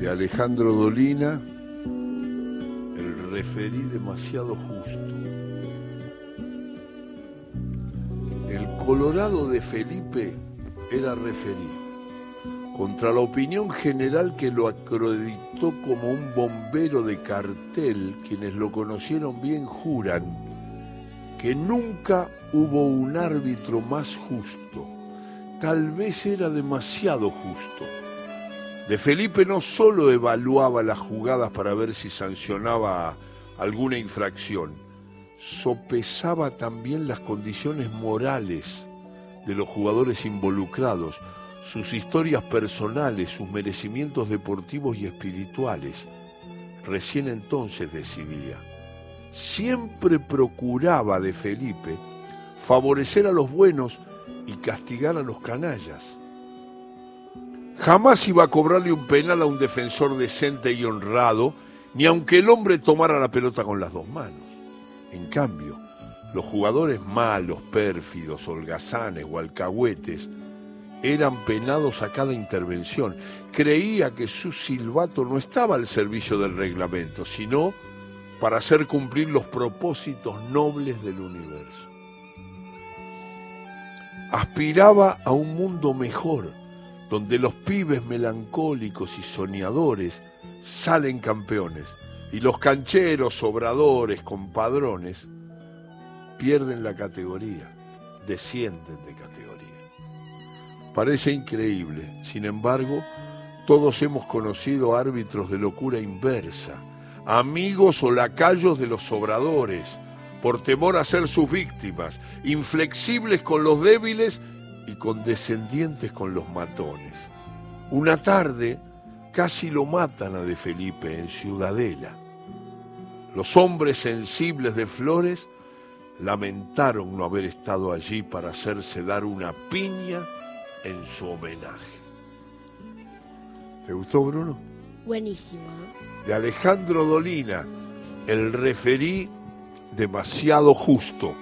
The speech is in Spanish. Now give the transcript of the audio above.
de Alejandro Dolina, el referí demasiado justo. El Colorado de Felipe era referí, contra la opinión general que lo acreditó como un bombero de cartel, quienes lo conocieron bien juran que nunca hubo un árbitro más justo. Tal vez era demasiado justo. De Felipe no solo evaluaba las jugadas para ver si sancionaba alguna infracción, sopesaba también las condiciones morales de los jugadores involucrados, sus historias personales, sus merecimientos deportivos y espirituales. Recién entonces decidía siempre procuraba de Felipe favorecer a los buenos y castigar a los canallas. Jamás iba a cobrarle un penal a un defensor decente y honrado, ni aunque el hombre tomara la pelota con las dos manos. En cambio, los jugadores malos, pérfidos, holgazanes o alcahuetes eran penados a cada intervención. Creía que su silbato no estaba al servicio del reglamento, sino para hacer cumplir los propósitos nobles del universo. Aspiraba a un mundo mejor, donde los pibes melancólicos y soñadores salen campeones y los cancheros, obradores, compadrones, pierden la categoría, descienden de categoría. Parece increíble, sin embargo, todos hemos conocido árbitros de locura inversa, amigos o lacayos de los sobradores, por temor a ser sus víctimas, inflexibles con los débiles y condescendientes con los matones. Una tarde casi lo matan a De Felipe en Ciudadela. Los hombres sensibles de Flores lamentaron no haber estado allí para hacerse dar una piña en su homenaje. ¿Te gustó, Bruno? Buenísimo de Alejandro Dolina, el referí demasiado justo.